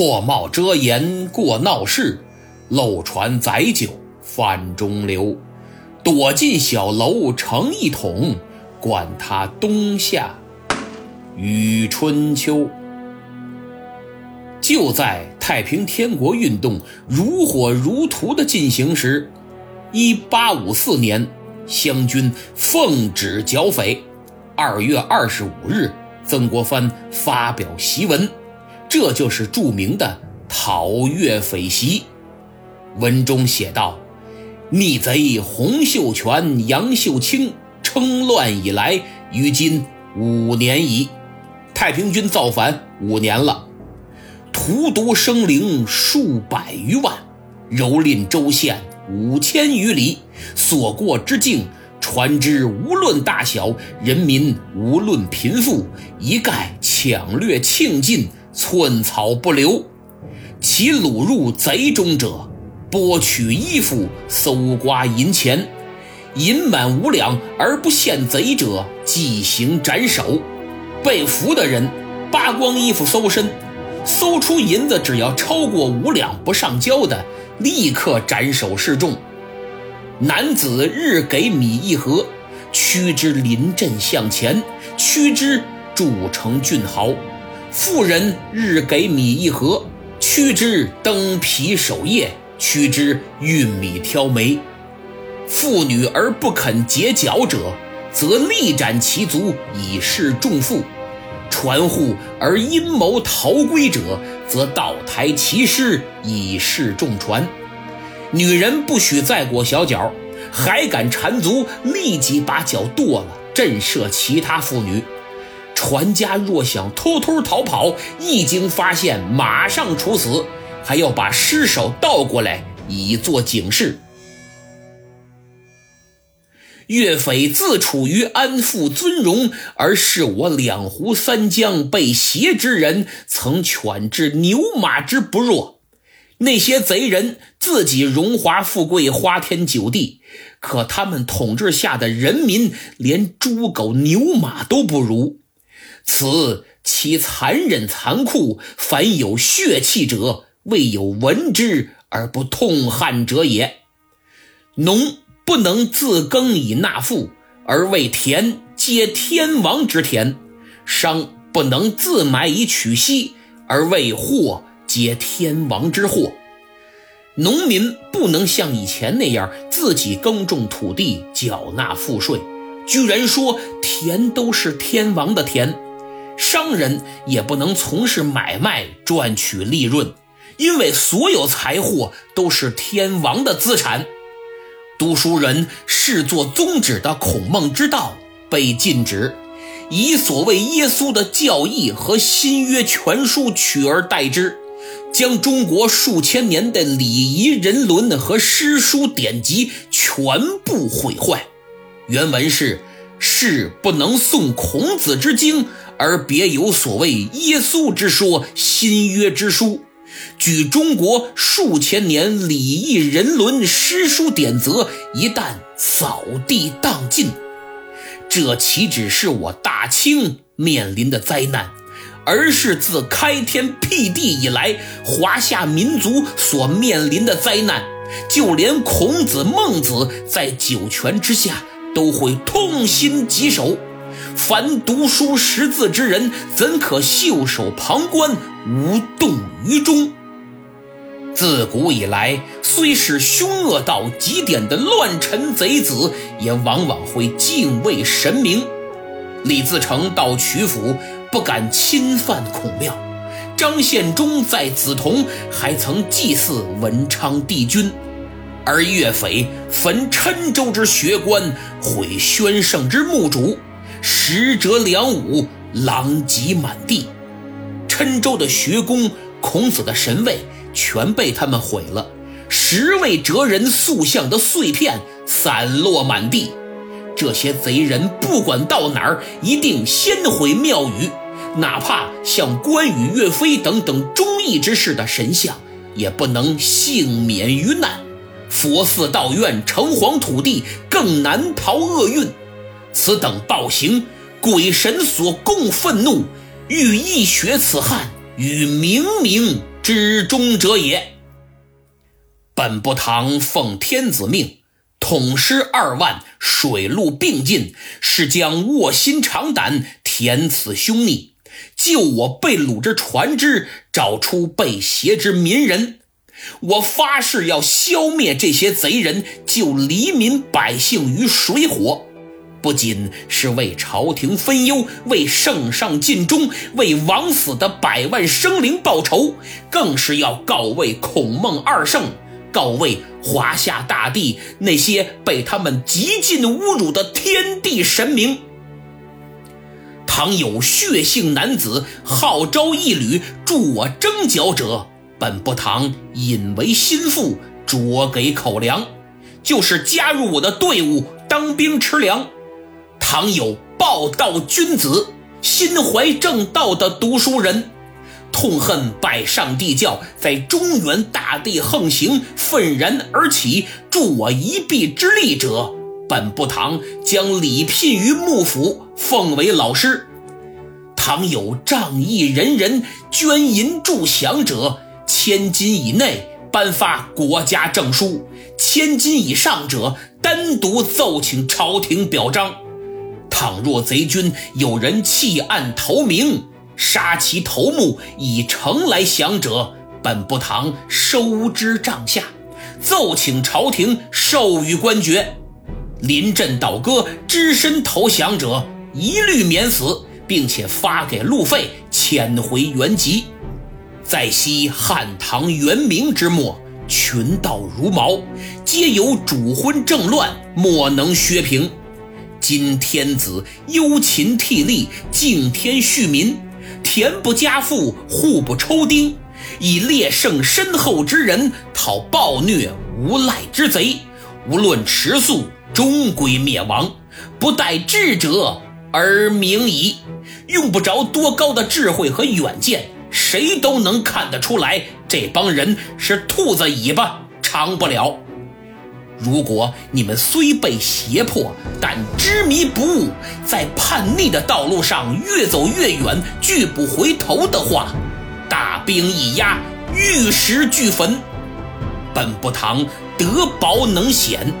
破帽遮颜过闹市，漏船载酒泛中流。躲进小楼成一统，管他冬夏与春秋。就在太平天国运动如火如荼的进行时，一八五四年，湘军奉旨剿匪。二月二十五日，曾国藩发表檄文，这就是著名的讨粤匪檄。文中写道。逆贼洪秀全、杨秀清称乱以来，于今五年矣。太平军造反五年了，荼毒生灵数百余万，蹂躏州县五千余里，所过之境，船只无论大小，人民无论贫富，一概抢掠庆尽，寸草不留。其掳入贼中者。剥取衣服，搜刮银钱，银满五两而不献贼者，即行斩首。被俘的人扒光衣服搜身，搜出银子只要超过五两不上交的，立刻斩首示众。男子日给米一盒，驱之临阵向前，驱之筑成郡豪；妇人日给米一盒，驱之登皮守夜。驱之运米挑煤，妇女而不肯解脚者，则力斩其足以示众妇；船户而阴谋逃归者，则倒抬其尸以示众船。女人不许再裹小脚，还敢缠足，立即把脚剁了，震慑其他妇女。船家若想偷偷逃跑，一经发现，马上处死。还要把尸首倒过来，以作警示。岳匪自处于安富尊荣，而是我两湖三江被挟之人，曾犬至牛马之不弱。那些贼人自己荣华富贵、花天酒地，可他们统治下的人民连猪狗牛马都不如。此其残忍残酷，凡有血气者。未有闻之而不痛恨者也。农不能自耕以纳赋，而为田皆天王之田；商不能自买以取息，而为货皆天王之货。农民不能像以前那样自己耕种土地，缴纳赋税，居然说田都是天王的田；商人也不能从事买卖，赚取利润。因为所有财货都是天王的资产，读书人视作宗旨的孔孟之道被禁止，以所谓耶稣的教义和新约全书取而代之，将中国数千年的礼仪人伦和诗书典籍全部毁坏。原文是：是不能诵孔子之经，而别有所谓耶稣之说、新约之书。举中国数千年礼义人伦诗书典则一旦扫地荡尽，这岂止是我大清面临的灾难，而是自开天辟地以来华夏民族所面临的灾难。就连孔子、孟子在九泉之下都会痛心疾首，凡读书识字之人，怎可袖手旁观，无动于衷？自古以来，虽是凶恶到极点的乱臣贼子，也往往会敬畏神明。李自成到曲阜，不敢侵犯孔庙；张献忠在梓潼，还曾祭祀文昌帝君。而岳匪焚郴州之学官，毁宣圣之墓主，十折两武，狼藉满地。郴州的学宫，孔子的神位。全被他们毁了，十位哲人塑像的碎片散落满地。这些贼人不管到哪儿，一定先毁庙宇，哪怕像关羽、岳飞等等忠义之士的神像，也不能幸免于难。佛寺、道院、城隍土地更难逃厄运。此等暴行，鬼神所共愤怒，欲一雪此汉，与冥冥。之中者也。本部堂奉天子命，统师二万，水陆并进，是将卧薪尝胆，填此凶逆，救我被掳之船只，找出被挟之民人。我发誓要消灭这些贼人，救黎民百姓于水火。不仅是为朝廷分忧，为圣上尽忠，为枉死的百万生灵报仇，更是要告慰孔孟二圣，告慰华夏大地那些被他们极尽侮辱的天地神明。倘有血性男子号召一旅助我征剿者，本部堂引为心腹，着给口粮，就是加入我的队伍当兵吃粮。倘有报道君子、心怀正道的读书人，痛恨拜上帝教在中原大地横行，愤然而起助我一臂之力者，本部堂将礼聘于幕府，奉为老师。倘有仗义仁人捐银助降者，千金以内颁发国家证书，千金以上者单独奏请朝廷表彰。倘若贼军有人弃暗投明，杀其头目以诚来降者，本部堂收之帐下，奏请朝廷授予官爵。临阵倒戈、只身投降者，一律免死，并且发给路费，遣回原籍。在昔汉唐元明之末，群盗如毛，皆有主昏政乱，莫能削平。今天子忧勤惕厉，敬天恤民，田不加赋，户不抽丁，以烈胜深厚之人讨暴虐无赖之贼，无论迟速，终归灭亡。不待智者而明矣。用不着多高的智慧和远见，谁都能看得出来，这帮人是兔子尾巴长不了。如果你们虽被胁迫，但执迷不悟，在叛逆的道路上越走越远，拒不回头的话，大兵一压，玉石俱焚。本部堂德薄能显，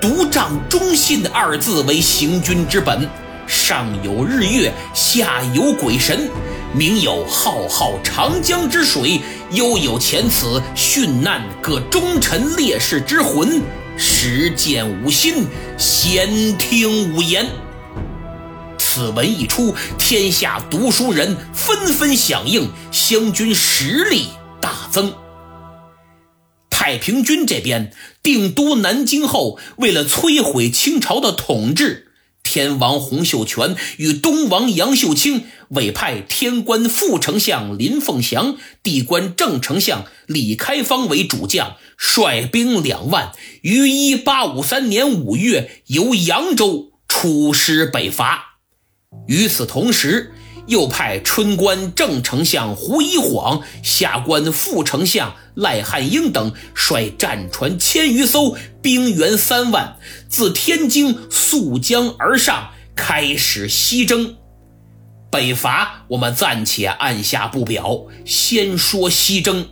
独仗忠信二字为行军之本。上有日月，下有鬼神，名有浩浩长江之水，悠有前此殉难各忠臣烈士之魂。实践吾心，闲听吾言。此文一出，天下读书人纷纷响应，湘军实力大增。太平军这边定都南京后，为了摧毁清朝的统治。天王洪秀全与东王杨秀清委派天官副丞相林凤祥、地官正丞相李开芳为主将，率兵两万，于一八五三年五月由扬州出师北伐。与此同时，又派春官正丞相胡一晃、下官副丞相赖汉英等率战船千余艘，兵员三万，自天津溯江而上，开始西征。北伐我们暂且按下不表，先说西征。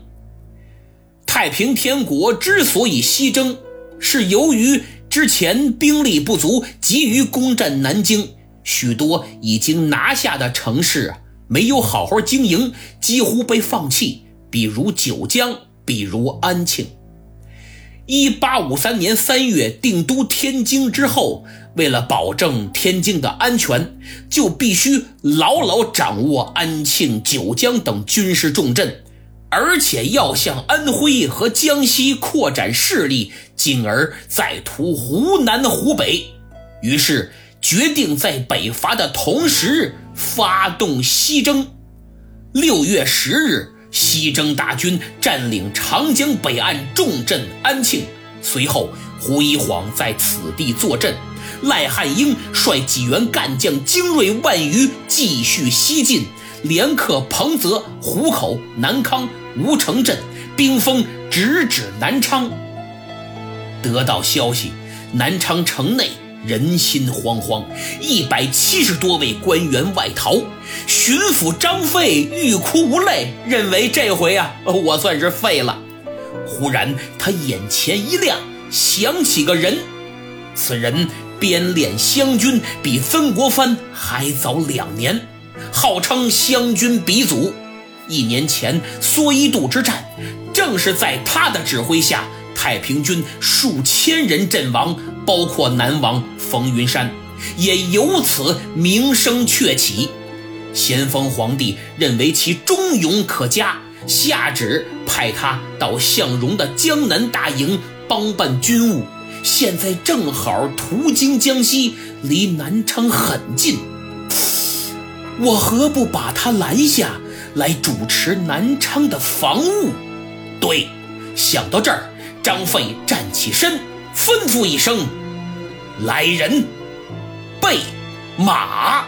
太平天国之所以西征，是由于之前兵力不足，急于攻占南京。许多已经拿下的城市，没有好好经营，几乎被放弃。比如九江，比如安庆。一八五三年三月定都天津之后，为了保证天津的安全，就必须牢牢掌握安庆、九江等军事重镇，而且要向安徽和江西扩展势力，进而再图湖南、湖北。于是。决定在北伐的同时发动西征。六月十日，西征大军占领长江北岸重镇安庆。随后，胡一晃在此地坐镇，赖汉英率几员干将精锐万余继续西进，连克彭泽、湖口、南康、吴城镇，兵锋直指南昌。得到消息，南昌城内。人心惶惶，一百七十多位官员外逃。巡抚张飞欲哭无泪，认为这回啊，我算是废了。忽然他眼前一亮，想起个人，此人编练湘军比曾国藩还早两年，号称湘军鼻祖。一年前蓑衣渡之战，正是在他的指挥下，太平军数千人阵亡，包括南王冯云山，也由此名声鹊起。咸丰皇帝认为其忠勇可嘉，下旨派他到向荣的江南大营帮办军务。现在正好途经江西，离南昌很近，我何不把他拦下？来主持南昌的防务。对，想到这儿，张飞站起身，吩咐一声：“来人，备马。”